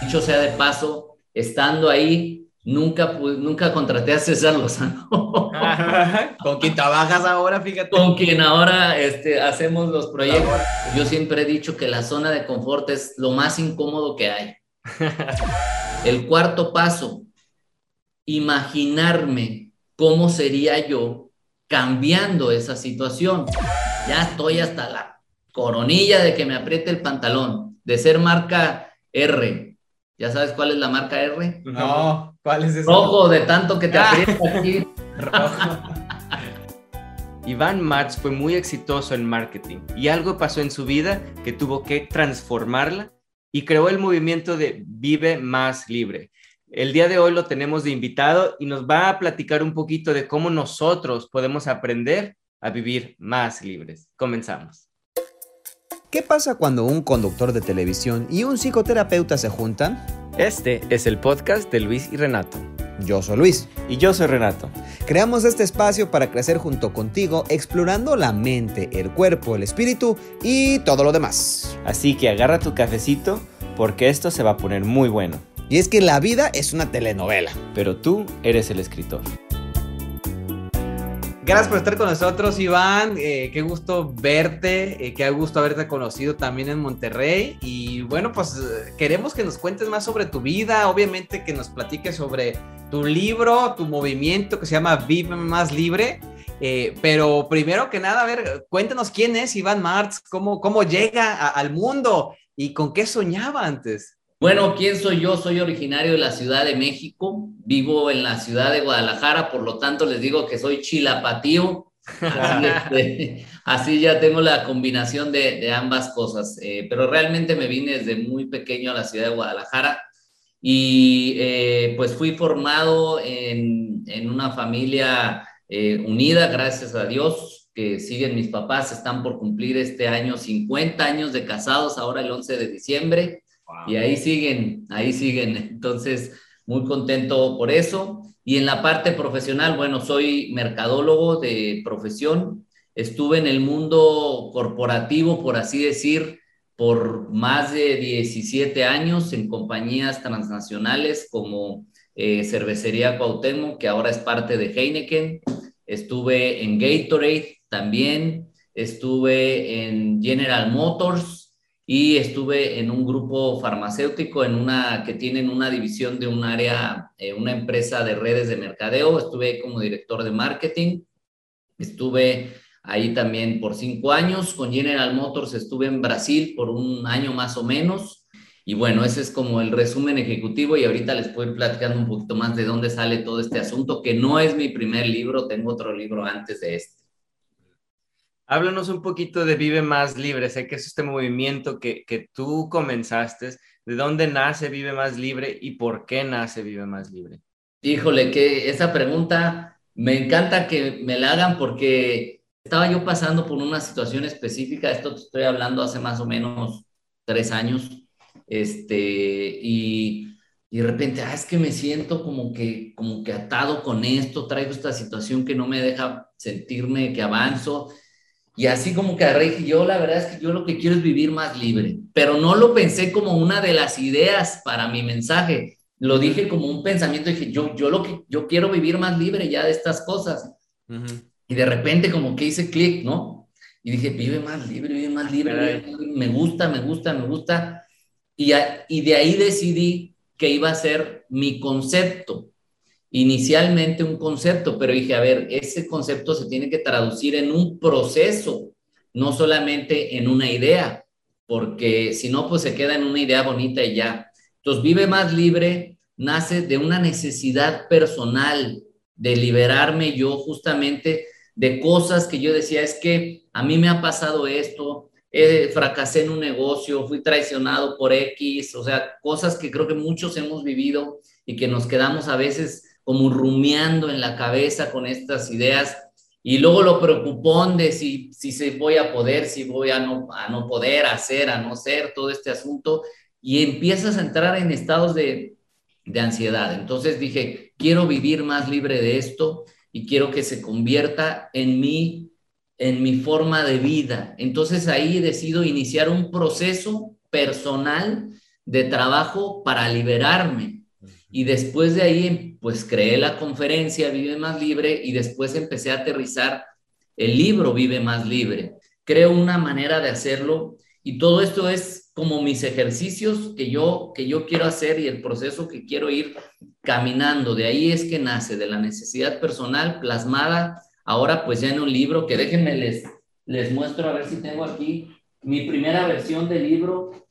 Dicho sea de paso, estando ahí, nunca, nunca contraté a César Lozano. ¿Con quien trabajas ahora, fíjate? Con quien ahora este, hacemos los proyectos. Yo siempre he dicho que la zona de confort es lo más incómodo que hay. El cuarto paso, imaginarme cómo sería yo cambiando esa situación. Ya estoy hasta la coronilla de que me apriete el pantalón, de ser marca R, ¿Ya sabes cuál es la marca R? No, ¿cuál es esa? Rojo, de tanto que te ah. aprieta aquí. Rojo. Iván Marx fue muy exitoso en marketing y algo pasó en su vida que tuvo que transformarla y creó el movimiento de Vive Más Libre. El día de hoy lo tenemos de invitado y nos va a platicar un poquito de cómo nosotros podemos aprender a vivir más libres. Comenzamos. ¿Qué pasa cuando un conductor de televisión y un psicoterapeuta se juntan? Este es el podcast de Luis y Renato. Yo soy Luis. Y yo soy Renato. Creamos este espacio para crecer junto contigo, explorando la mente, el cuerpo, el espíritu y todo lo demás. Así que agarra tu cafecito porque esto se va a poner muy bueno. Y es que la vida es una telenovela. Pero tú eres el escritor. Gracias por estar con nosotros, Iván. Eh, qué gusto verte, eh, qué gusto haberte conocido también en Monterrey. Y bueno, pues eh, queremos que nos cuentes más sobre tu vida, obviamente que nos platiques sobre tu libro, tu movimiento que se llama Vive Más Libre. pero primero que nada, a ver, cuéntanos quién es Iván Martz, cómo, cómo llega al mundo y con qué soñaba antes. Bueno, ¿quién soy yo? Soy originario de la Ciudad de México, vivo en la ciudad de Guadalajara, por lo tanto les digo que soy chilapatío. Así, este, así ya tengo la combinación de, ambas cosas, eh, pero realmente me vine desde muy pequeño a la ciudad de Guadalajara y eh, pues fui formado en, en una familia eh, unida, gracias a Dios, que siguen mis papás, están por cumplir este año 50 años de casados, ahora el 11 de diciembre. Y ahí siguen, ahí siguen. Entonces, muy contento por eso. Y en la parte profesional, bueno, soy mercadólogo de profesión. Estuve en el mundo corporativo, por así decir, por más de 17 años en compañías transnacionales como eh, Cervecería Cuauhtémoc, que ahora es parte de Heineken. Estuve en Gatorade también. Estuve en General Motors, y estuve en un grupo farmacéutico en una que tienen una división de un área, eh, una empresa de redes de mercadeo. Estuve como director de marketing. Estuve ahí también por cinco años. Con General Motors estuve en Brasil por un año más o menos. Y bueno, ese es como el resumen ejecutivo y ahorita les puedo ir platicando un poquito más de dónde sale todo este asunto, que no es mi primer libro, tengo otro libro antes de este. Háblanos un poquito de Vive Más Libre. Sé que es este movimiento que, que tú comenzaste. ¿De dónde nace Vive Más Libre y por qué nace Vive Más Libre? Híjole, que esa pregunta me encanta que me la hagan porque estaba yo pasando por una situación específica. Esto te estoy hablando hace más o menos tres años. Este, y, y de repente, ah, es que me siento como que, como que atado con esto, traigo esta situación que no me deja sentirme que avanzo y así como que agarré yo la verdad es que yo lo que quiero es vivir más libre, pero no lo pensé como una de las ideas para mi mensaje, lo dije como un pensamiento, dije, yo, yo lo que, yo quiero vivir más libre ya de estas cosas. Y de repente como que hice clic, ¿no? Y dije, vive más libre, vive más libre, me gusta, me gusta, me gusta. Y, y de ahí decidí que iba a ser mi concepto inicialmente un concepto, pero dije, a ver, ese concepto se tiene que traducir en un proceso, no solamente en una idea, porque si no, pues se queda en una idea bonita y ya. Entonces, vive más libre, nace de una necesidad personal de liberarme yo justamente de cosas que yo decía, es que a mí me ha pasado esto, fracasé en un negocio, fui traicionado por X, o sea, cosas que creo que muchos hemos vivido y que nos quedamos a veces como rumiando en la cabeza con estas ideas y luego lo preocupón de si, si se voy a poder, si voy a no, a no poder hacer, a no ser, todo este asunto, y empiezas a entrar en estados de, de ansiedad. Entonces dije, quiero vivir más libre de esto y quiero que se convierta en mi, en mi forma de vida. Entonces ahí decido iniciar un proceso personal de trabajo para liberarme. Y después de ahí, pues creé la conferencia Vive Más Libre y después empecé a aterrizar el libro Vive Más Libre. Creo una manera de hacerlo y todo esto es como mis ejercicios que yo, que yo quiero hacer y el proceso que quiero ir caminando. De ahí es que nace, de la necesidad personal plasmada, ahora pues ya en un libro que déjenme les, les muestro a ver si tengo aquí mi primera versión del libro,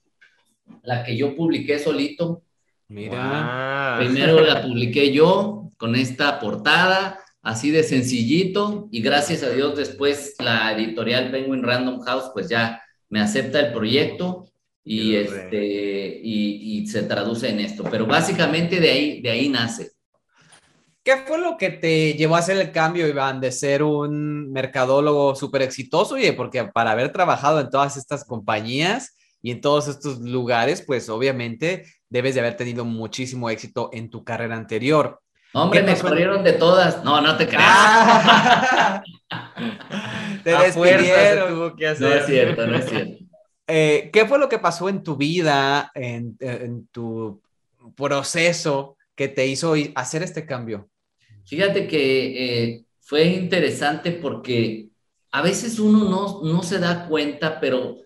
la que yo publiqué solito. Mira. Primero la publiqué yo con esta portada, así de sencillito, y gracias a Dios después la editorial Penguin Random House pues ya me acepta el proyecto y, este, y, se traduce en esto. Pero básicamente de ahí, de ahí nace. ¿Qué fue lo que te llevó a hacer el cambio, Iván, de ser un mercadólogo súper exitoso? Oye, porque para haber trabajado en todas estas compañías y en todos estos lugares, pues obviamente debes de haber tenido muchísimo éxito en tu carrera anterior. Hombre, me corrieron de todas. No, no te creas. Ah. te despidieron. Tuvo que hacer. No es cierto, no es cierto. Eh, ¿Qué fue lo que pasó en tu vida, en, en, tu proceso que te hizo hacer este cambio? Fíjate que eh, fue interesante porque a veces uno no, no se da cuenta, pero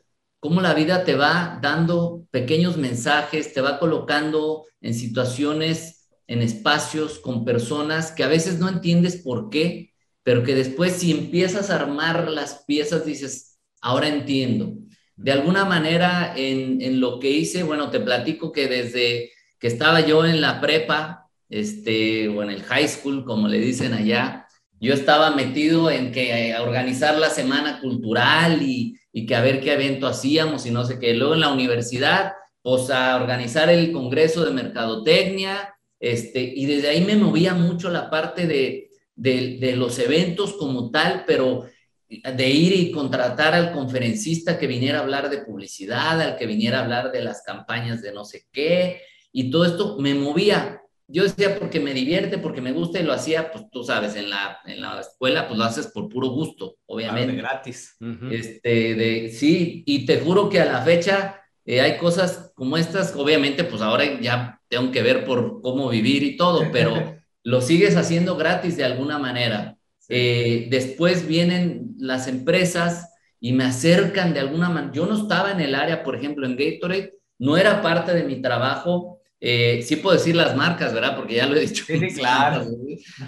cómo la vida te va dando pequeños mensajes, te va colocando en situaciones, en espacios, con personas que a veces no entiendes por qué, pero que después si empiezas a armar las piezas dices, ahora entiendo. De alguna manera en, lo que hice, bueno, te platico que desde que estaba yo en la prepa, este, o en el high school, como le dicen allá, yo estaba metido en que eh, organizar la semana cultural y, y que a ver qué evento hacíamos y no sé qué. Luego en la universidad, pues a organizar el congreso de mercadotecnia, este, y desde ahí me movía mucho la parte de, de, de los eventos como tal, pero de ir y contratar al conferencista que viniera a hablar de publicidad, al que viniera a hablar de las campañas de no sé qué, y todo esto me movía. Yo decía porque me divierte, porque me gusta y lo hacía, pues tú sabes, en la, en la escuela, pues lo haces por puro gusto, obviamente. gratis. este, de, sí, y te juro que a la fecha eh, hay cosas como estas, obviamente, pues ahora ya tengo que ver por cómo vivir y todo, pero lo sigues haciendo gratis de alguna manera. Eh, después vienen las empresas y me acercan de alguna manera. Yo no estaba en el área, por ejemplo, en Gatorade, no era parte de mi trabajo. Eh, sí puedo decir las marcas, ¿verdad? Porque ya lo he dicho. Sí, claro.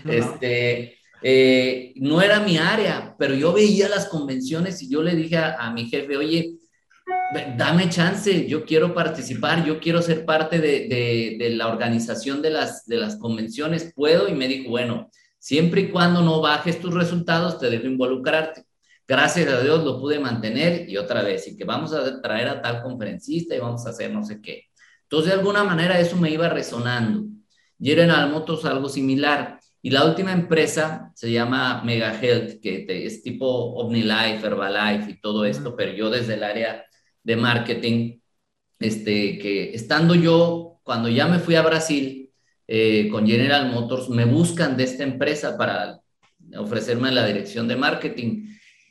Este, eh, no era mi área, pero yo veía las convenciones y yo le dije a, mi jefe, oye, dame chance, yo quiero participar, yo quiero ser parte de, de, la organización de las, de las convenciones, ¿puedo? Y me dijo, bueno, Siempre y cuando no bajes tus resultados, te dejo involucrarte. Gracias a Dios lo pude mantener y otra vez, y que vamos a traer a tal conferencista y vamos a hacer no sé qué. Entonces, de alguna manera eso me iba resonando. General Motors algo similar. Y la última empresa se llama Mega Health, que es tipo OmniLife, Herbalife y todo esto, pero yo desde el área de marketing, este, que estando yo, cuando ya me fui a Brasil, eh, con General Motors, me buscan de esta empresa para ofrecerme la dirección de marketing.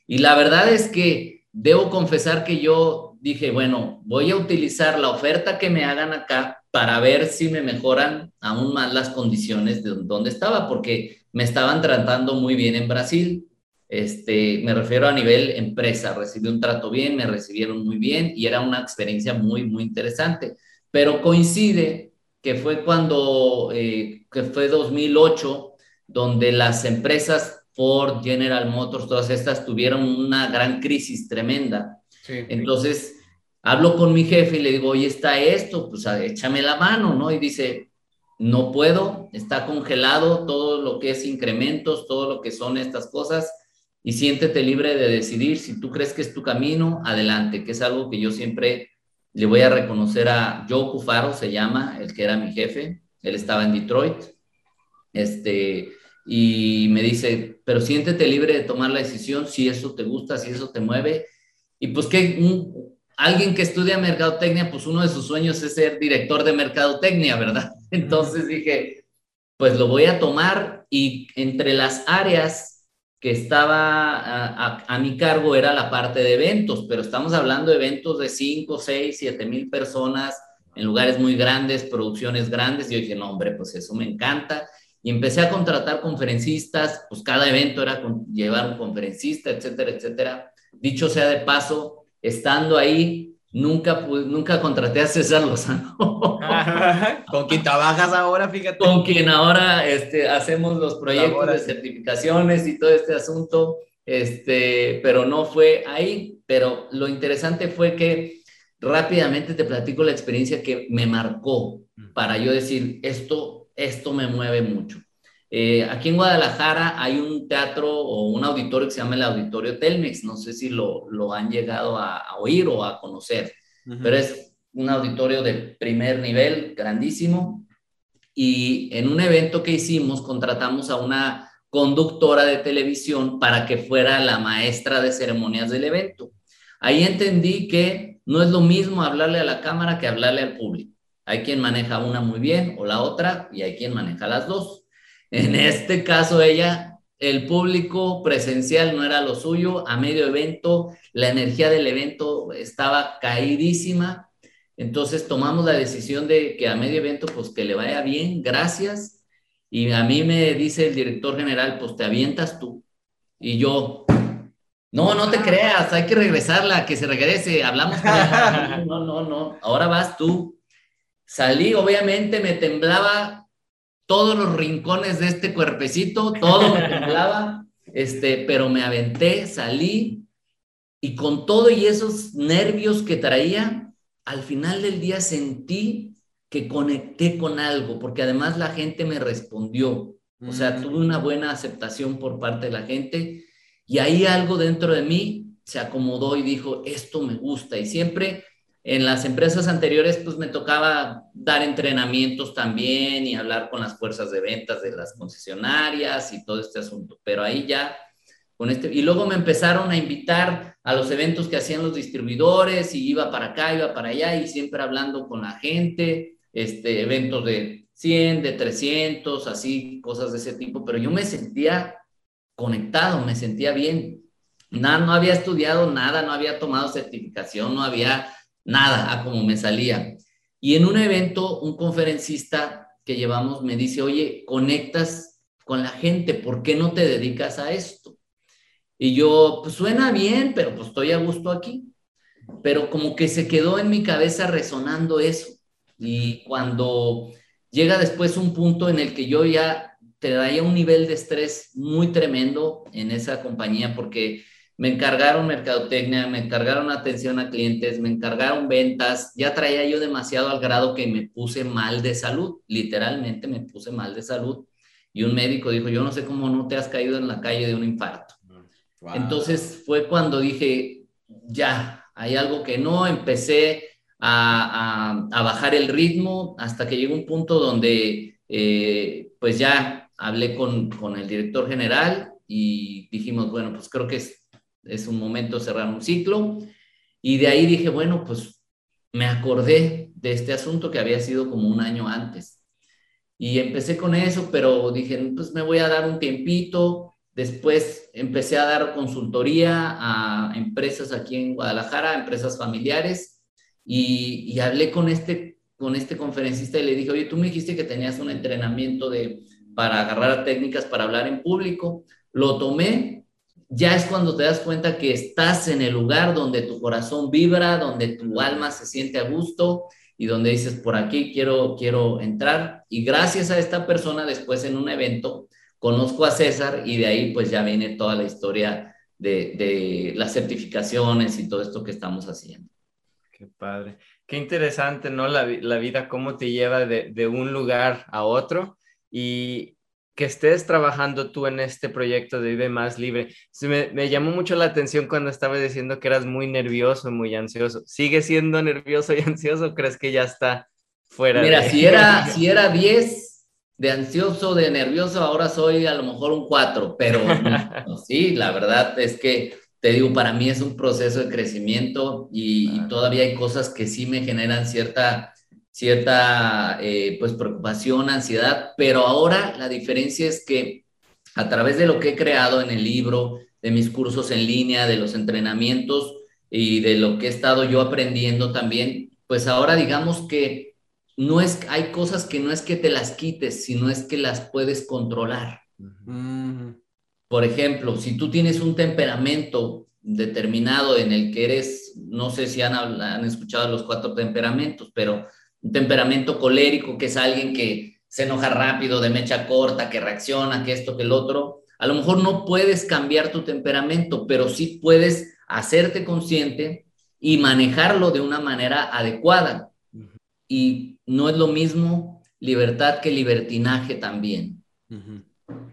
Y la verdad es que debo confesar que yo dije, bueno, voy a utilizar la oferta que me hagan acá para ver si me mejoran aún más las condiciones de donde estaba, porque me estaban tratando muy bien en Brasil. Este, me refiero a nivel empresa, recibí un trato bien, me recibieron muy bien y era una experiencia muy, muy interesante. Pero coincide que fue cuando, eh, que fue 2008, donde las empresas Ford, General Motors, todas estas tuvieron una gran crisis tremenda. Entonces, hablo con mi jefe y le digo, oye, está esto, pues échame la mano, ¿no? Y dice, no puedo, está congelado todo lo que es incrementos, todo lo que son estas cosas, y siéntete libre de decidir si tú crees que es tu camino, adelante, que es algo que yo siempre le voy a reconocer a Joe Cufaro, se llama, el que era mi jefe. Él estaba en Detroit. Este, y me dice, pero siéntete libre de tomar la decisión si eso te gusta, si eso te mueve. Y pues que alguien que estudia mercadotecnia, pues uno de sus sueños es ser director de mercadotecnia, ¿verdad? Entonces dije, pues lo voy a tomar y entre las áreas que estaba a, mi cargo era la parte de eventos, pero estamos hablando de eventos de 5, 6, 7 mil personas en lugares muy grandes, producciones grandes. Y yo dije, no, hombre, pues eso me encanta. Y empecé a contratar conferencistas, pues cada evento era llevar un conferencista, etcétera, etcétera. Dicho sea de paso, estando ahí, nunca, nunca contraté a César Lozano. con quien trabajas ahora, fíjate. Con quien ahora este, hacemos los proyectos de certificaciones y todo este asunto, este, pero no fue ahí. Pero lo interesante fue que rápidamente te platico la experiencia que me marcó para yo decir, esto esto me mueve mucho. Eh, aquí en Guadalajara hay un teatro o un auditorio que se llama el Auditorio Telmex, no sé si lo, lo han llegado a, oír o a conocer, pero es un auditorio de primer nivel, grandísimo, y en un evento que hicimos contratamos a una conductora de televisión para que fuera la maestra de ceremonias del evento. Ahí entendí que no es lo mismo hablarle a la cámara que hablarle al público. Hay quien maneja una muy bien o la otra y hay quien maneja las dos. En este caso, ella, el público presencial no era lo suyo, a medio evento, la energía del evento estaba caídísima. Entonces tomamos la decisión de que a medio evento, pues que le vaya bien, gracias. Y a mí me dice el director general, pues te avientas tú. Y yo, no, no te creas, hay que regresarla, que se regrese, hablamos con ella. No, no, no, ahora vas tú. Salí, obviamente me temblaba todos los rincones de este cuerpecito, todo me temblaba, este, pero me aventé, salí y con todo y esos nervios que traía, al final del día sentí que conecté con algo, porque además la gente me respondió, o sea, tuve una buena aceptación por parte de la gente y ahí algo dentro de mí se acomodó y dijo, esto me gusta y siempre en las empresas anteriores, pues me tocaba dar entrenamientos también y hablar con las fuerzas de ventas de las concesionarias y todo este asunto. Pero ahí ya, con este, y luego me empezaron a invitar a los eventos que hacían los distribuidores y iba para acá, iba para allá y siempre hablando con la gente, este, eventos de 100, de 300, así, cosas de ese tipo. Pero yo me sentía conectado, me sentía bien. Nada, no había estudiado nada, no había tomado certificación, no había nada a como me salía. Y en un evento, un conferencista que llevamos me dice, oye, conectas con la gente, ¿por qué no te dedicas a esto? Y yo, pues suena bien, pero pues estoy a gusto aquí. Pero como que se quedó en mi cabeza resonando eso. Y cuando llega después un punto en el que yo ya te daría un nivel de estrés muy tremendo en esa compañía porque me encargaron mercadotecnia, me encargaron atención a clientes, me encargaron ventas, ya traía yo demasiado al grado que me puse mal de salud, literalmente me puse mal de salud. Y un médico dijo, yo no sé cómo no te has caído en la calle de un infarto. Entonces fue cuando dije, ya, hay algo que no, empecé a, bajar el ritmo hasta que llegó un punto donde eh, pues ya hablé con, con el director general y dijimos, bueno, pues creo que es es un momento cerrar un ciclo. Y de ahí dije, bueno, pues me acordé de este asunto que había sido como un año antes. Y empecé con eso, pero dije, pues me voy a dar un tiempito. Después empecé a dar consultoría a empresas aquí en Guadalajara, empresas familiares, y, y hablé con este, con este conferencista y le dije, oye, tú me dijiste que tenías un entrenamiento de, para agarrar técnicas para hablar en público. Lo tomé ya es cuando te das cuenta que estás en el lugar donde tu corazón vibra, donde tu alma se siente a gusto y donde dices, por aquí quiero, quiero entrar. Y gracias a esta persona, después en un evento, conozco a César y de ahí pues ya viene toda la historia de, las certificaciones y todo esto que estamos haciendo. Qué padre. Qué interesante, ¿no? La, vida, cómo te lleva de, de un lugar a otro. Y, que estés trabajando tú en este proyecto de Vive Más Libre. me, llamó mucho la atención cuando estaba diciendo que eras muy nervioso, muy ansioso. ¿Sigue siendo nervioso y ansioso o crees que ya está fuera? Mira, si, era, si era 10 de ansioso, de nervioso, ahora soy a lo mejor un 4, pero sí, la verdad es que te digo, para mí es un proceso de crecimiento y todavía hay cosas que sí me generan cierta cierta eh, pues preocupación, ansiedad, pero ahora la diferencia es que a través de lo que he creado en el libro, de mis cursos en línea, de los entrenamientos y de lo que he estado yo aprendiendo también, pues ahora digamos que no es, hay cosas que no es que te las quites, sino es que las puedes controlar. Por ejemplo, si tú tienes un temperamento determinado en el que eres, no sé si han, han escuchado los cuatro temperamentos, pero un temperamento colérico, que es alguien que se enoja rápido, de mecha corta, que reacciona, que esto, que el otro, a lo mejor no puedes cambiar tu temperamento, pero sí puedes hacerte consciente y manejarlo de una manera adecuada. Y no es lo mismo libertad que libertinaje también.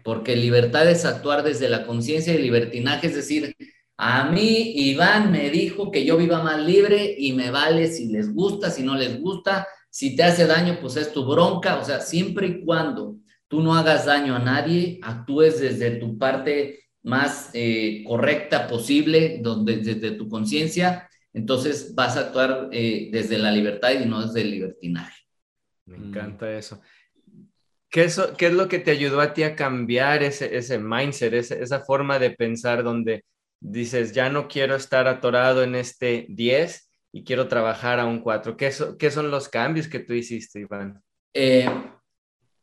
Porque libertad es actuar desde la conciencia y libertinaje es decir, a mí Iván me dijo que yo viva más libre y me vale si les gusta, si no les gusta, si te hace daño, pues es tu bronca. O sea, siempre y cuando tú no hagas daño a nadie, actúes desde tu parte más eh, correcta posible, donde, desde tu conciencia, entonces vas a actuar eh, desde la libertad y no desde el libertinaje. Me encanta eso. ¿Qué es, ¿Qué es lo que te ayudó a ti a cambiar ese, ese mindset, esa forma de pensar donde dices, ya no quiero estar atorado en este 10 y quiero trabajar a un 4? ¿Qué, ¿Qué son los cambios que tú hiciste, Iván? Eh,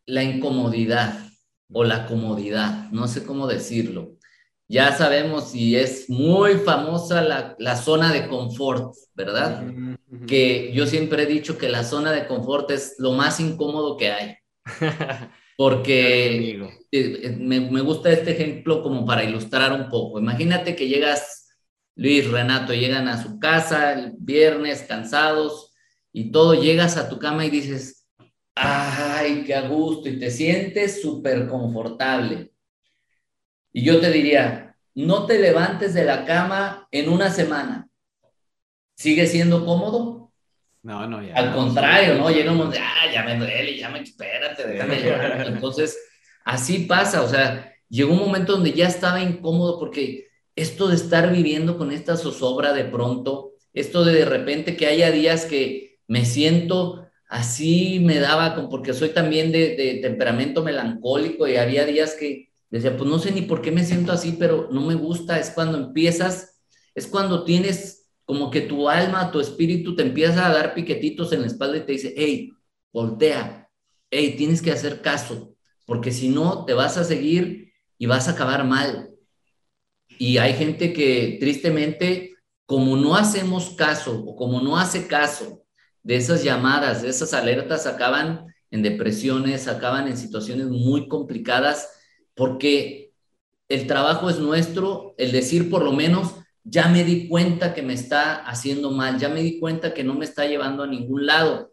la incomodidad o la comodidad, no sé cómo decirlo. Ya sabemos y es muy famosa la, la zona de confort, ¿verdad? Que yo siempre he dicho que la zona de confort es lo más incómodo que hay. Porque eh, eh, me, me, gusta este ejemplo como para ilustrar un poco. Imagínate que llegas, Luis, Renato, llegan a su casa el viernes cansados y todo, llegas a tu cama y dices, ay, qué a gusto, y te sientes súper confortable. Y yo te diría, no te levantes de la cama en una semana. ¿Sigue siendo cómodo? No, no, ya. Al contrario, ¿no? Llegamos de, ah, ya me duele, ya me espérate, déjame llorar. Entonces, así pasa, o sea, llegó un momento donde ya estaba incómodo porque esto de estar viviendo con esta zozobra de pronto, esto de de repente que haya días que me siento así, me daba, porque soy también de, de temperamento melancólico y había días que Decía, pues no sé ni por qué me siento así, pero no me gusta. Es cuando empiezas, es cuando tienes como que tu alma, tu espíritu te empieza a dar piquetitos en la espalda y te dice, hey, voltea, hey, tienes que hacer caso, porque si no, te vas a seguir y vas a acabar mal. Y hay gente que tristemente, como no hacemos caso o como no hace caso de esas llamadas, de esas alertas, acaban en depresiones, acaban en situaciones muy complicadas porque el trabajo es nuestro, el decir por lo menos, ya me di cuenta que me está haciendo mal, ya me di cuenta que no me está llevando a ningún lado.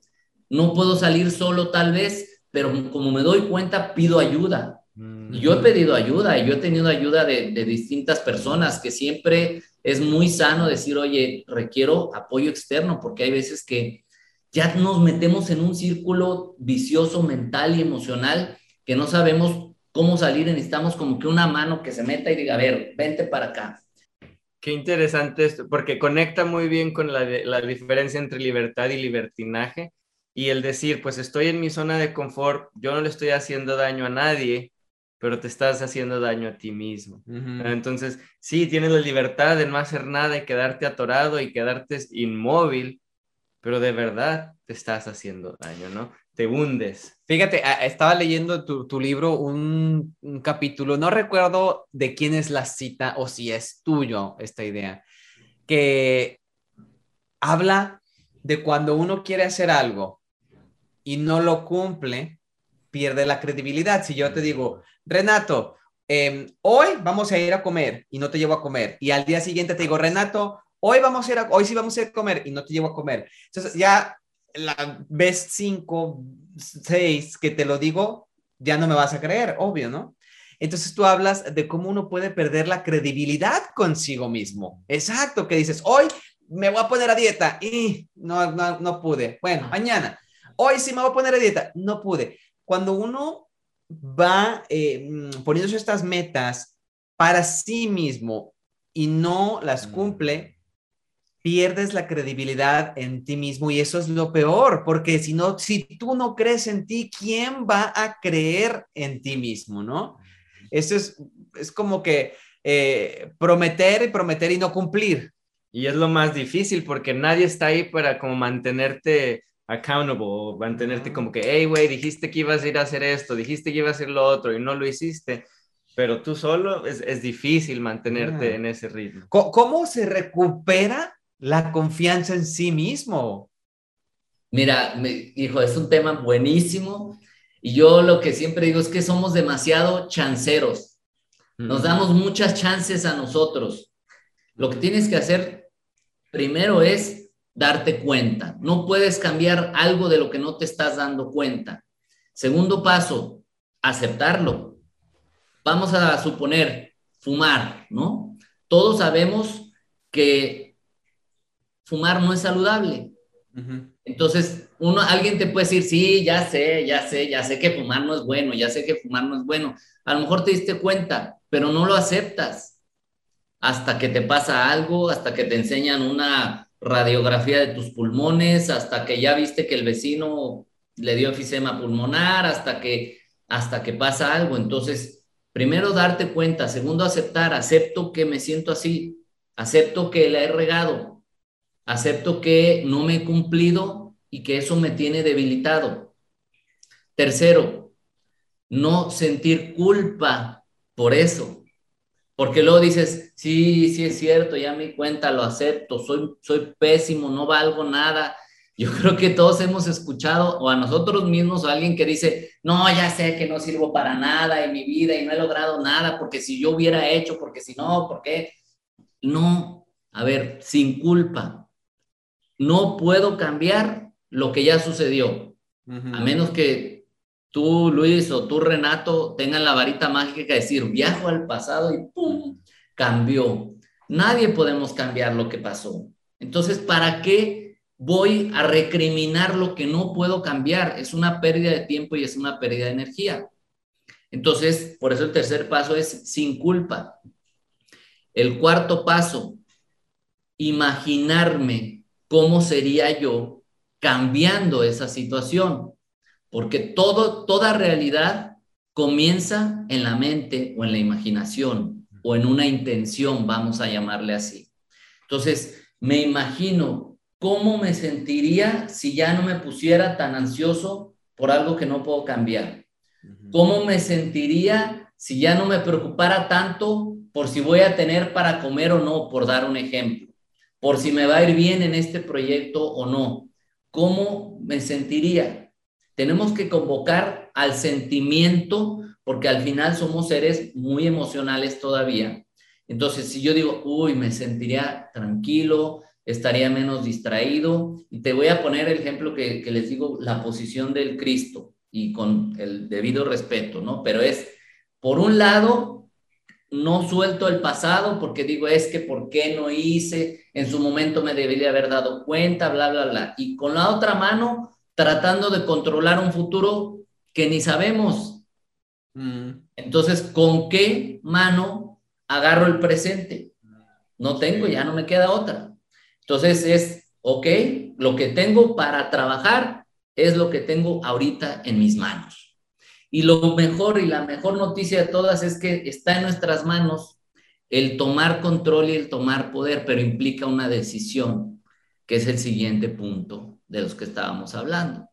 No puedo salir solo tal vez, pero como me doy cuenta, pido ayuda. Y yo he pedido ayuda y yo he tenido ayuda de, de, distintas personas que siempre es muy sano decir, oye, requiero apoyo externo, porque hay veces que ya nos metemos en un círculo vicioso mental y emocional que no sabemos cómo salir, necesitamos como que una mano que se meta y diga, a ver, vente para acá. Qué interesante esto, porque conecta muy bien con la, la diferencia entre libertad y libertinaje y el decir, pues estoy en mi zona de confort, yo no le estoy haciendo daño a nadie, pero te estás haciendo daño a ti mismo. Uh -huh. Entonces, sí, tienes la libertad de no hacer nada y quedarte atorado y quedarte inmóvil, pero de verdad te estás haciendo daño, ¿no? te hundes. Fíjate, estaba leyendo tu, tu libro un, un, capítulo, no recuerdo de quién es la cita o si es tuyo esta idea, que habla de cuando uno quiere hacer algo y no lo cumple, pierde la credibilidad. Si yo te digo, Renato, eh, hoy vamos a ir a comer y no te llevo a comer, y al día siguiente te digo, Renato, hoy vamos a ir a, hoy sí vamos a ir a comer y no te llevo a comer. Entonces ya la vez 5, 6 que te lo digo, ya no me vas a creer, obvio, ¿no? Entonces tú hablas de cómo uno puede perder la credibilidad consigo mismo. Exacto, que dices, hoy me voy a poner a dieta y no, no, no pude. Bueno, mañana, hoy sí me voy a poner a dieta, no pude. Cuando uno va eh, poniéndose estas metas para sí mismo y no las cumple, pierdes la credibilidad en ti mismo y eso es lo peor, porque si no, si tú no crees en ti, ¿quién va a creer en ti mismo, no? Eso es, es como que eh, prometer y prometer y no cumplir. Y es lo más difícil porque nadie está ahí para como mantenerte accountable o mantenerte como que, hey, güey, dijiste que ibas a ir a hacer esto, dijiste que ibas a hacer lo otro y no lo hiciste. Pero tú solo es, es difícil mantenerte en ese ritmo. ¿Cómo se recupera la confianza en sí mismo? Mira, hijo, es un tema buenísimo y yo lo que siempre digo es que somos demasiado chanceros. Nos damos muchas chances a nosotros. Lo que tienes que hacer primero es darte cuenta. No puedes cambiar algo de lo que no te estás dando cuenta. Segundo paso, aceptarlo. Vamos a suponer fumar, ¿no? Todos sabemos que fumar no es saludable. Entonces, uno, alguien te puede decir, sí, ya sé, ya sé, ya sé que fumar no es bueno, ya sé que fumar no es bueno. A lo mejor te diste cuenta, pero no lo aceptas hasta que te pasa algo, hasta que te enseñan una radiografía de tus pulmones, hasta que ya viste que el vecino le dio efisema pulmonar, hasta que, hasta que pasa algo. Entonces, primero darte cuenta, segundo aceptar, acepto que me siento así, acepto que la he regado, acepto que no me he cumplido y que eso me tiene debilitado. Tercero, no sentir culpa por eso. Porque luego dices, sí, sí es cierto, ya me cuenta, lo acepto, soy, soy pésimo, no valgo nada. Yo creo que todos hemos escuchado, o a nosotros mismos, o alguien que dice, no, ya sé que no sirvo para nada en mi vida y no he logrado nada, porque si yo hubiera hecho, porque si no, ¿por qué? No, a ver, sin culpa. No puedo cambiar lo que ya sucedió, a menos que tú, Luis, o tú, Renato, tengan la varita mágica de decir, viajo al pasado y ¡pum! cambió. Nadie podemos cambiar lo que pasó. Entonces, ¿para qué voy a recriminar lo que no puedo cambiar? Es una pérdida de tiempo y es una pérdida de energía. Entonces, por eso el tercer paso es sin culpa. El cuarto paso, imaginarme cómo sería yo cambiando esa situación porque todo, toda realidad comienza en la mente o en la imaginación o en una intención, vamos a llamarle así. Entonces, me imagino cómo me sentiría si ya no me pusiera tan ansioso por algo que no puedo cambiar. ¿Cómo me sentiría si ya no me preocupara tanto por si voy a tener para comer o no, por dar un ejemplo? Por si me va a ir bien en este proyecto o no. ¿Cómo me sentiría? Tenemos que convocar al sentimiento porque al final somos seres muy emocionales todavía. Entonces, si yo digo, uy, me sentiría tranquilo, estaría menos distraído, y te voy a poner el ejemplo que, les digo, la posición del Cristo, y con el debido respeto, ¿no? Pero es, por un lado, no suelto el pasado porque digo, es que ¿por qué no hice? En su momento me debería haber dado cuenta, bla, bla, bla. Y con la otra mano tratando de controlar un futuro que ni sabemos. Mm. Entonces, ¿con qué mano agarro el presente? No tengo, ya no me queda otra. Entonces es, ok, lo que tengo para trabajar es lo que tengo ahorita en mis manos. Y lo mejor y la mejor noticia de todas es que está en nuestras manos el tomar control y el tomar poder, pero implica una decisión, que es el siguiente punto de los que estábamos hablando.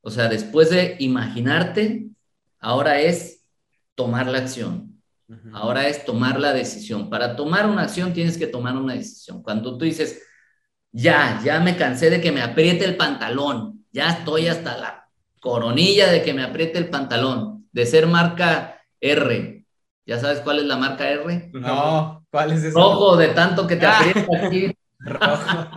O sea, después de imaginarte, ahora es tomar la acción. Ahora es tomar la decisión. Para tomar una acción tienes que tomar una decisión. Cuando tú dices, ya, ya me cansé de que me apriete el pantalón, ya estoy hasta la coronilla de que me apriete el pantalón, de ser marca R. ¿Ya sabes cuál es la marca R? No, ¿cuál es eso? Rojo, de tanto que te aprieta aquí. Rojo.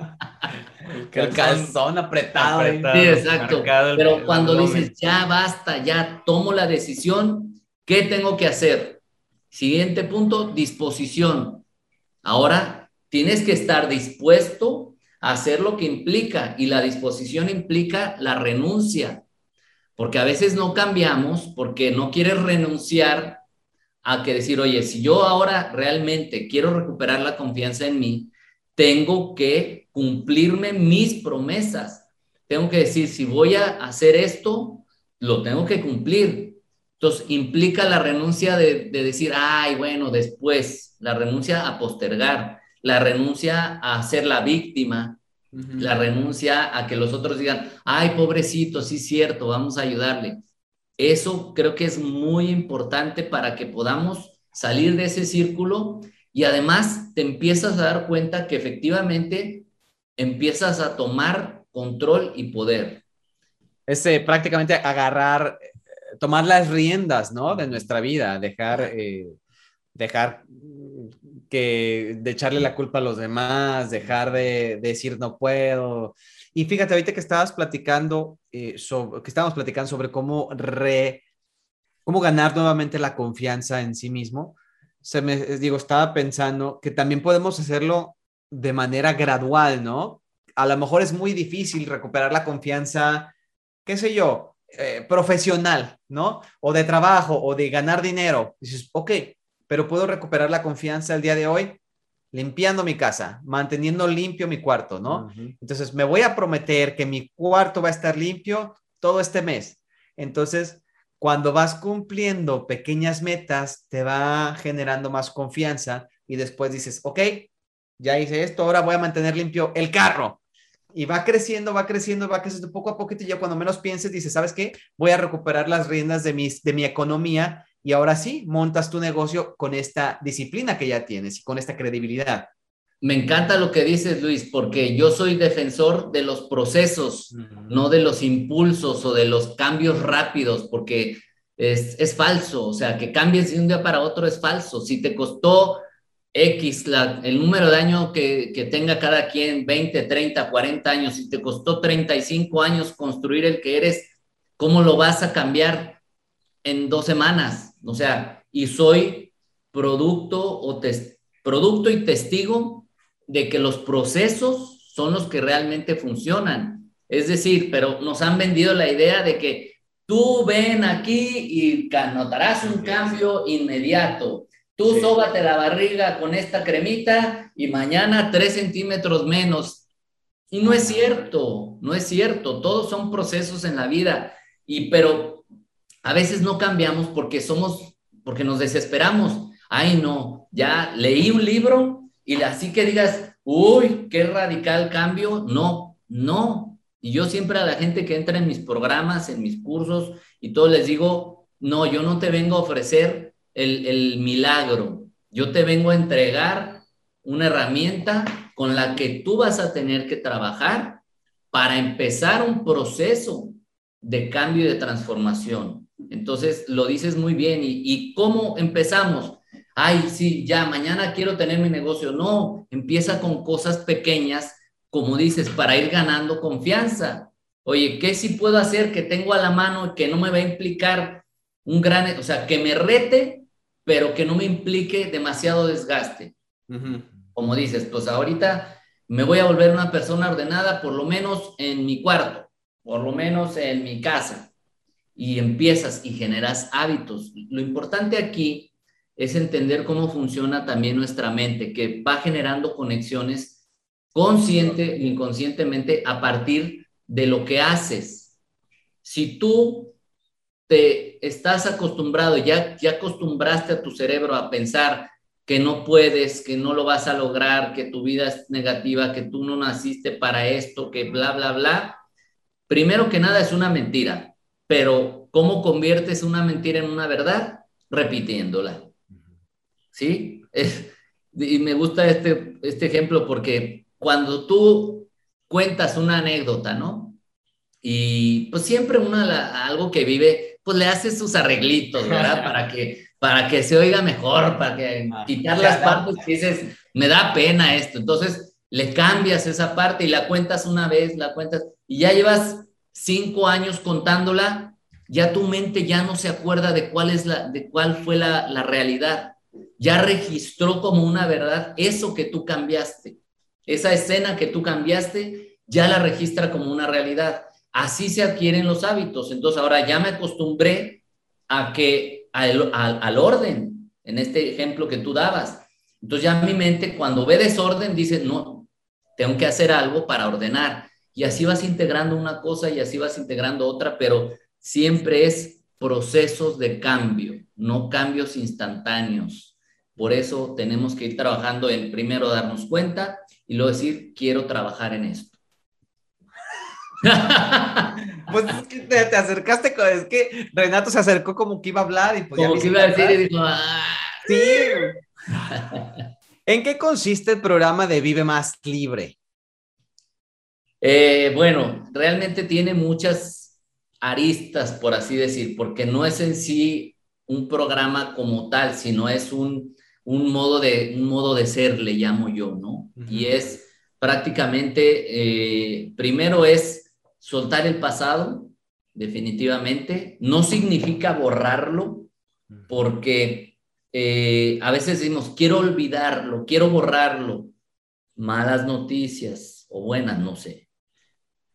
El calzón, apretado. sí, exacto. Pero cuando dices, ya basta, ya tomo la decisión, ¿qué tengo que hacer? Siguiente punto, disposición. Ahora tienes que estar dispuesto a hacer lo que implica y la disposición implica la renuncia, porque a veces no cambiamos porque no quieres renunciar a que decir, oye, si yo ahora realmente quiero recuperar la confianza en mí, tengo que cumplirme mis promesas. Tengo que decir, si voy a hacer esto, lo tengo que cumplir. Entonces, implica la renuncia de, decir, ay, bueno, después, la renuncia a postergar, la renuncia a ser la víctima, la renuncia a que los otros digan, ay, pobrecito, sí es cierto, vamos a ayudarle. Eso creo que es muy importante para que podamos salir de ese círculo y además te empiezas a dar cuenta que efectivamente empiezas a tomar control y poder. Es prácticamente agarrar, eh, tomar las riendas, ¿no? De nuestra vida, dejar, eh, dejar que, de echarle la culpa a los demás, dejar de, decir no puedo. Y fíjate, ahorita que estabas platicando, eh, sobre, que estábamos platicando sobre cómo re, cómo ganar nuevamente la confianza en sí mismo, se me, digo, estaba pensando que también podemos hacerlo de manera gradual, ¿no? A lo mejor es muy difícil recuperar la confianza, qué sé yo, eh, profesional, ¿no? O de trabajo o de ganar dinero. Dices, ok, pero puedo recuperar la confianza el día de hoy limpiando mi casa, manteniendo limpio mi cuarto, ¿no? Entonces, me voy a prometer que mi cuarto va a estar limpio todo este mes. Entonces, cuando vas cumpliendo pequeñas metas, te va generando más confianza y después dices, ok, ya hice esto, ahora voy a mantener limpio el carro. Y va creciendo, va creciendo, va creciendo poco a poco y ya cuando menos pienses, dices, ¿sabes qué? Voy a recuperar las riendas de, mis, de mi economía y ahora sí, montas tu negocio con esta disciplina que ya tienes y con esta credibilidad. Me encanta lo que dices, Luis, porque yo soy defensor de los procesos, no de los impulsos o de los cambios rápidos, porque es, es, falso, o sea, que cambies de un día para otro es falso. Si te costó X, la, el número de años que, que, tenga cada quien, 20, 30, 40 años, si te costó 35 años construir el que eres, ¿cómo lo vas a cambiar en dos semanas? O sea, y soy producto o producto y testigo de que los procesos son los que realmente funcionan. Es decir, pero nos han vendido la idea de que tú ven aquí y notarás un cambio inmediato. Tú sóbate la barriga con esta cremita y mañana tres centímetros menos. Y no es cierto, no es cierto. Todos son procesos en la vida. Y pero a veces no cambiamos porque somos, porque nos desesperamos. Ay, no, ya leí un libro y así que digas, uy, qué radical cambio, no, no. Y yo siempre a la gente que entra en mis programas, en mis cursos y todo les digo, no, yo no te vengo a ofrecer el, el milagro, yo te vengo a entregar una herramienta con la que tú vas a tener que trabajar para empezar un proceso de cambio y de transformación. Entonces, lo dices muy bien. ¿Y, y cómo empezamos? Ay, sí, ya, mañana quiero tener mi negocio. No, empieza con cosas pequeñas, como dices, para ir ganando confianza. Oye, ¿qué sí puedo hacer que tengo a la mano que no me va a implicar un gran, o sea, que me rete, pero que no me implique demasiado desgaste? Como dices, pues ahorita me voy a volver una persona ordenada, por lo menos en mi cuarto, por lo menos en mi casa. Y empiezas y generas hábitos. Lo importante aquí es entender cómo funciona también nuestra mente, que va generando conexiones consciente e inconscientemente a partir de lo que haces. Si tú te estás acostumbrado, ya, ya acostumbraste a tu cerebro a pensar que no puedes, que no lo vas a lograr, que tu vida es negativa, que tú no naciste para esto, que bla, bla, bla, primero que nada es una mentira, pero ¿cómo conviertes una mentira en una verdad? Repitiéndola. ¿Sí? y me gusta este, este ejemplo porque cuando tú cuentas una anécdota, ¿no? Y pues siempre una, algo que vive, pues le haces sus arreglitos, ¿verdad? Para que, para que se oiga mejor, para que ah, quitar las partes que dices, me da pena esto. Entonces le cambias esa parte y la cuentas una vez, la cuentas, y ya llevas cinco años contándola, ya tu mente ya no se acuerda de cuál es la, de cuál fue la, la realidad ya registró como una verdad eso que tú cambiaste. Esa escena que tú cambiaste ya la registra como una realidad. Así se adquieren los hábitos. Entonces ahora ya me acostumbré a que al, al, orden, en este ejemplo que tú dabas. Entonces ya mi mente cuando ve desorden dice, no, tengo que hacer algo para ordenar. Y así vas integrando una cosa y así vas integrando otra, pero siempre es procesos de cambio, no cambios instantáneos. Por eso tenemos que ir trabajando en primero darnos cuenta y luego decir, quiero trabajar en esto. pues es que te, acercaste, con, es que Renato se acercó como que iba a hablar y pues como que iba a decir y dijo, ah". sí. ¿En qué consiste el programa de Vive Más Libre? Eh, bueno, realmente tiene muchas aristas, por así decir, porque no es en sí un programa como tal, sino es un, un modo, de, un modo de ser, le llamo yo, ¿no? Y es prácticamente, eh, primero es soltar el pasado, definitivamente. No significa borrarlo, porque eh, a veces decimos, quiero olvidarlo, quiero borrarlo. Malas noticias o buenas, no sé.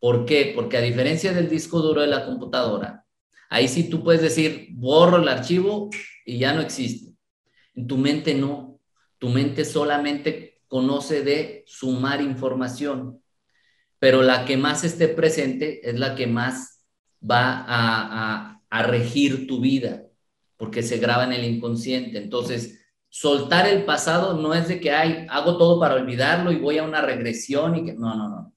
¿Por qué? Porque a diferencia del disco duro de la computadora, ahí sí tú puedes decir, borro el archivo y ya no existe. En tu mente no. Tu mente solamente conoce de sumar información, pero la que más esté presente es la que más va a, a regir tu vida, porque se graba en el inconsciente. Entonces, soltar el pasado no es de que ay, hago todo para olvidarlo y voy a una regresión y que no, no, no.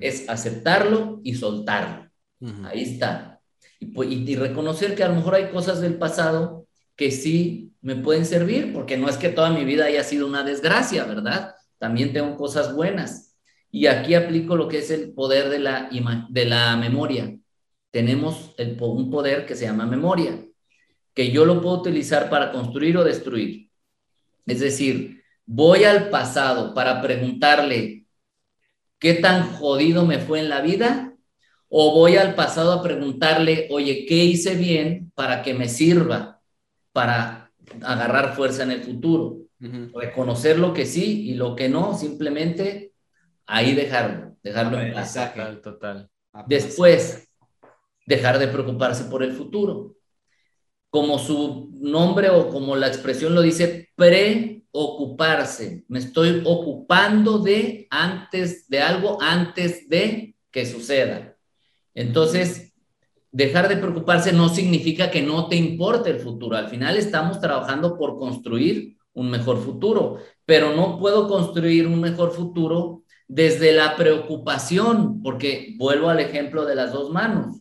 Es aceptarlo y soltarlo. Ahí está. Y, y, reconocer que a lo mejor hay cosas del pasado que sí me pueden servir, porque no es que toda mi vida haya sido una desgracia, ¿verdad? También tengo cosas buenas. Y aquí aplico lo que es el poder de la, de la memoria. Tenemos el, un poder que se llama memoria, que yo lo puedo utilizar para construir o destruir. Es decir, voy al pasado para preguntarle, ¿qué tan jodido me fue en la vida? O voy al pasado a preguntarle, oye, ¿qué hice bien para que me sirva para agarrar fuerza en el futuro? Reconocer lo que sí y lo que no, simplemente ahí dejarlo, dejarlo en paz. Total, total. Después, dejar de preocuparse por el futuro. Como su nombre o como la expresión lo dice, pre ocuparse. Me estoy ocupando de antes de algo antes de que suceda. Entonces, dejar de preocuparse no significa que no te importe el futuro. Al final estamos trabajando por construir un mejor futuro, pero no puedo construir un mejor futuro desde la preocupación, porque vuelvo al ejemplo de las dos manos.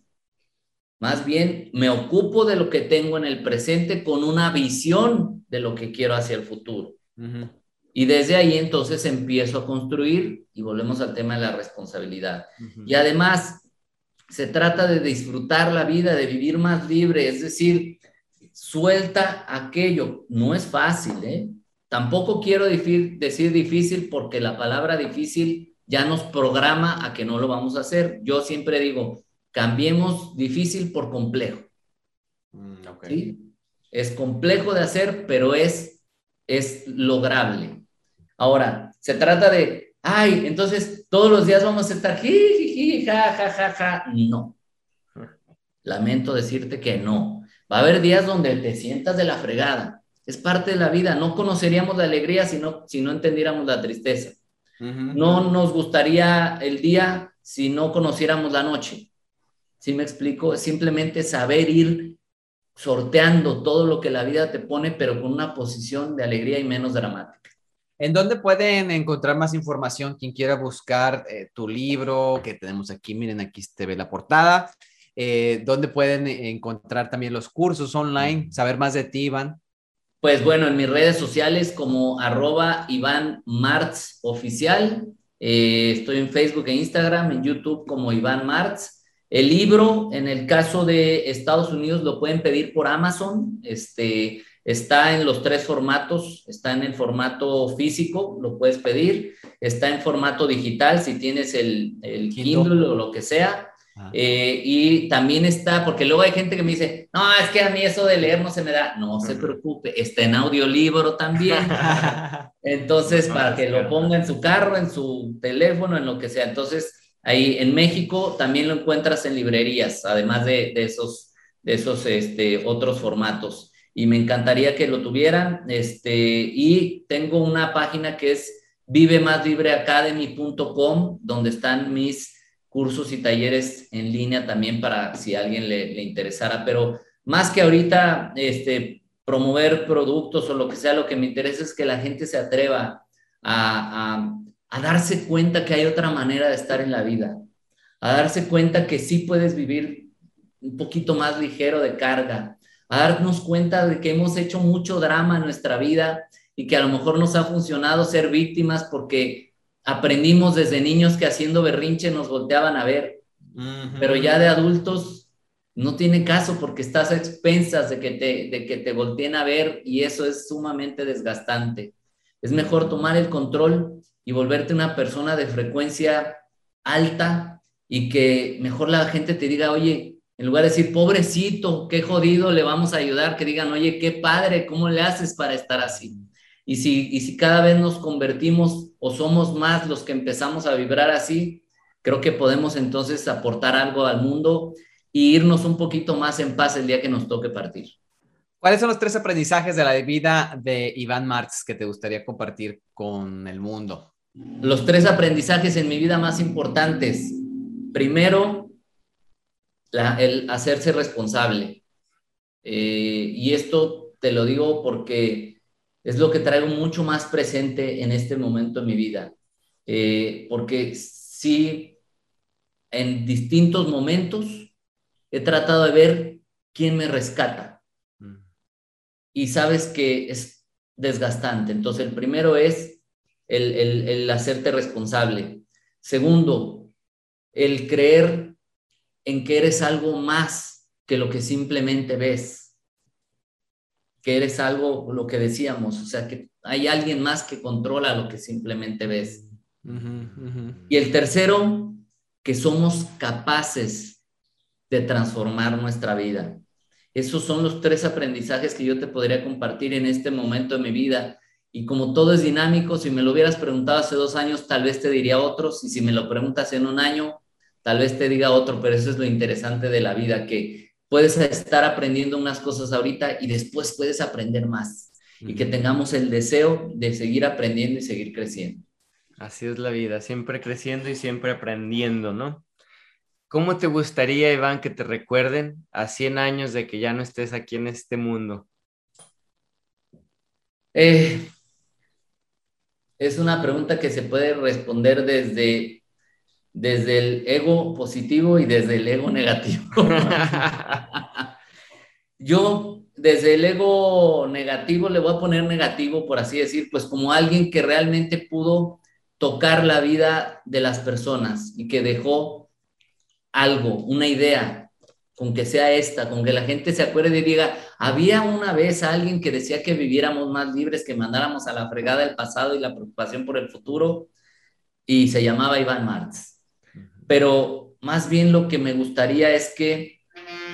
Más bien, me ocupo de lo que tengo en el presente con una visión de lo que quiero hacia el futuro. Y desde ahí entonces empiezo a construir y volvemos al tema de la responsabilidad. Y además, se trata de disfrutar la vida, de vivir más libre, es decir, suelta aquello. No es fácil, ¿eh? Tampoco quiero decir, decir difícil porque la palabra difícil ya nos programa a que no lo vamos a hacer. Yo siempre digo, cambiemos difícil por complejo. Mm, ¿Sí? Es complejo de hacer, pero es es lograble. Ahora, se trata de, ay, entonces todos los días vamos a estar, jiji, ja, ja, ja, ja. No. Lamento decirte que no. Va a haber días donde te sientas de la fregada. Es parte de la vida. No conoceríamos la alegría si no, si no entendiéramos la tristeza. No nos gustaría el día si no conociéramos la noche. ¿Sí me explico? Simplemente saber ir sorteando todo lo que la vida te pone, pero con una posición de alegría y menos dramática. ¿En dónde pueden encontrar más información quien quiera buscar eh, tu libro que tenemos aquí? Miren, aquí te ve la portada. Eh, ¿Dónde pueden encontrar también los cursos online? Saber más de ti, Iván. Pues bueno, en mis redes sociales como arroba Iván Martz Oficial. Eh, estoy en Facebook e Instagram, en YouTube como Iván Martz. El libro, en el caso de Estados Unidos, lo pueden pedir por Amazon. Este, está en los tres formatos. Está en el formato físico, lo puedes pedir. Está en formato digital, si tienes el, el Kindle o lo que sea. Ah. Eh, y también está, porque luego hay gente que me dice, no, es que a mí eso de leer no se me da. No se preocupe, está en audiolibro también. Entonces, para que lo ponga en su carro, en su teléfono, en lo que sea. Entonces, Ahí en México también lo encuentras en librerías, además de, esos, de esos este, otros formatos. Y me encantaría que lo tuvieran. Este, y tengo una página que es vivemasLibreacademy.com, donde están mis cursos y talleres en línea también para si a alguien le, interesara. Pero más que ahorita este, promover productos o lo que sea, lo que me interesa es que la gente se atreva a, a darse cuenta que hay otra manera de estar en la vida, a darse cuenta que sí puedes vivir un poquito más ligero de carga, a darnos cuenta de que hemos hecho mucho drama en nuestra vida y que a lo mejor nos ha funcionado ser víctimas porque aprendimos desde niños que haciendo berrinche nos volteaban a ver, pero ya de adultos no tiene caso porque estás a expensas de que, te, de que te volteen a ver y eso es sumamente desgastante. Es mejor tomar el control y volverte una persona de frecuencia alta y que mejor la gente te diga, oye, en lugar de decir, pobrecito, qué jodido, le vamos a ayudar, que digan, oye, qué padre, ¿cómo le haces para estar así? Y si, y si cada vez nos convertimos o somos más los que empezamos a vibrar así, creo que podemos entonces aportar algo al mundo e irnos un poquito más en paz el día que nos toque partir. ¿Cuáles son los tres aprendizajes de la vida de Iván Marx que te gustaría compartir con el mundo? Los tres aprendizajes en mi vida más importantes. Primero, el hacerse responsable. Eh, y esto te lo digo porque es lo que traigo mucho más presente en este momento de mi vida. Eh, porque sí, en distintos momentos he tratado de ver quién me rescata. Y sabes que es desgastante. Entonces, el primero es el, el hacerte responsable. Segundo, el creer en que eres algo más que lo que simplemente ves que eres algo, lo que decíamos, o sea, que hay alguien más que controla lo que simplemente ves. Y el tercero, que somos capaces de transformar nuestra vida. Esos son los tres aprendizajes que yo te podría compartir en este momento de mi vida. Y como todo es dinámico, si me lo hubieras preguntado hace dos años, tal vez te diría otros, y si me lo preguntas en un año, tal vez te diga otro, pero eso es lo interesante de la vida, que puedes estar aprendiendo unas cosas ahorita y después puedes aprender más y que tengamos el deseo de seguir aprendiendo y seguir creciendo. Así es la vida, siempre creciendo y siempre aprendiendo, ¿no? ¿Cómo te gustaría, Iván, que te recuerden a 100 años de que ya no estés aquí en este mundo? Eh, es una pregunta que se puede responder desde desde el ego positivo y desde el ego negativo. Yo desde el ego negativo le voy a poner negativo, por así decir, pues como alguien que realmente pudo tocar la vida de las personas y que dejó algo, una idea, con que sea esta, con que la gente se acuerde y diga, había una vez alguien que decía que viviéramos más libres, que mandáramos a la fregada el pasado y la preocupación por el futuro, y se llamaba Iván Marx pero más bien lo que me gustaría es que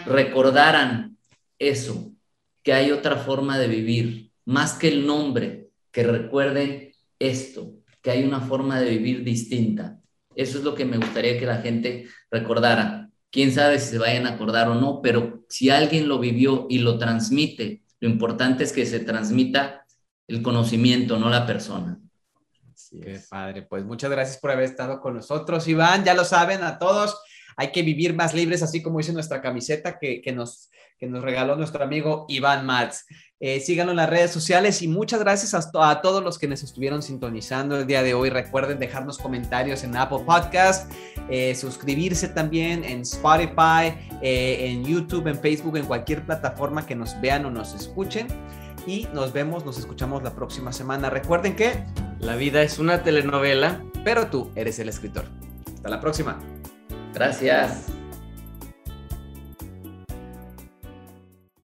recordaran eso, que hay otra forma de vivir, más que el nombre, que recuerden esto, que hay una forma de vivir distinta. Eso es lo que me gustaría que la gente recordara. Quién sabe si se vayan a acordar o no, pero si alguien lo vivió y lo transmite, lo importante es que se transmita el conocimiento, no la persona. Qué padre. Pues muchas gracias por haber estado con nosotros, Iván. Ya lo saben a todos, hay que vivir más libres, así como dice nuestra camiseta que, nos, que nos regaló nuestro amigo Iván Mats. Eh, síganlo en las redes sociales y muchas gracias a, todos los que nos estuvieron sintonizando el día de hoy. Recuerden dejarnos comentarios en Apple Podcast, eh, suscribirse también en Spotify, eh, en YouTube, en Facebook, en cualquier plataforma que nos vean o nos escuchen y nos vemos, nos escuchamos la próxima semana. Recuerden que la vida es una telenovela, pero tú eres el escritor. Hasta la próxima. Gracias.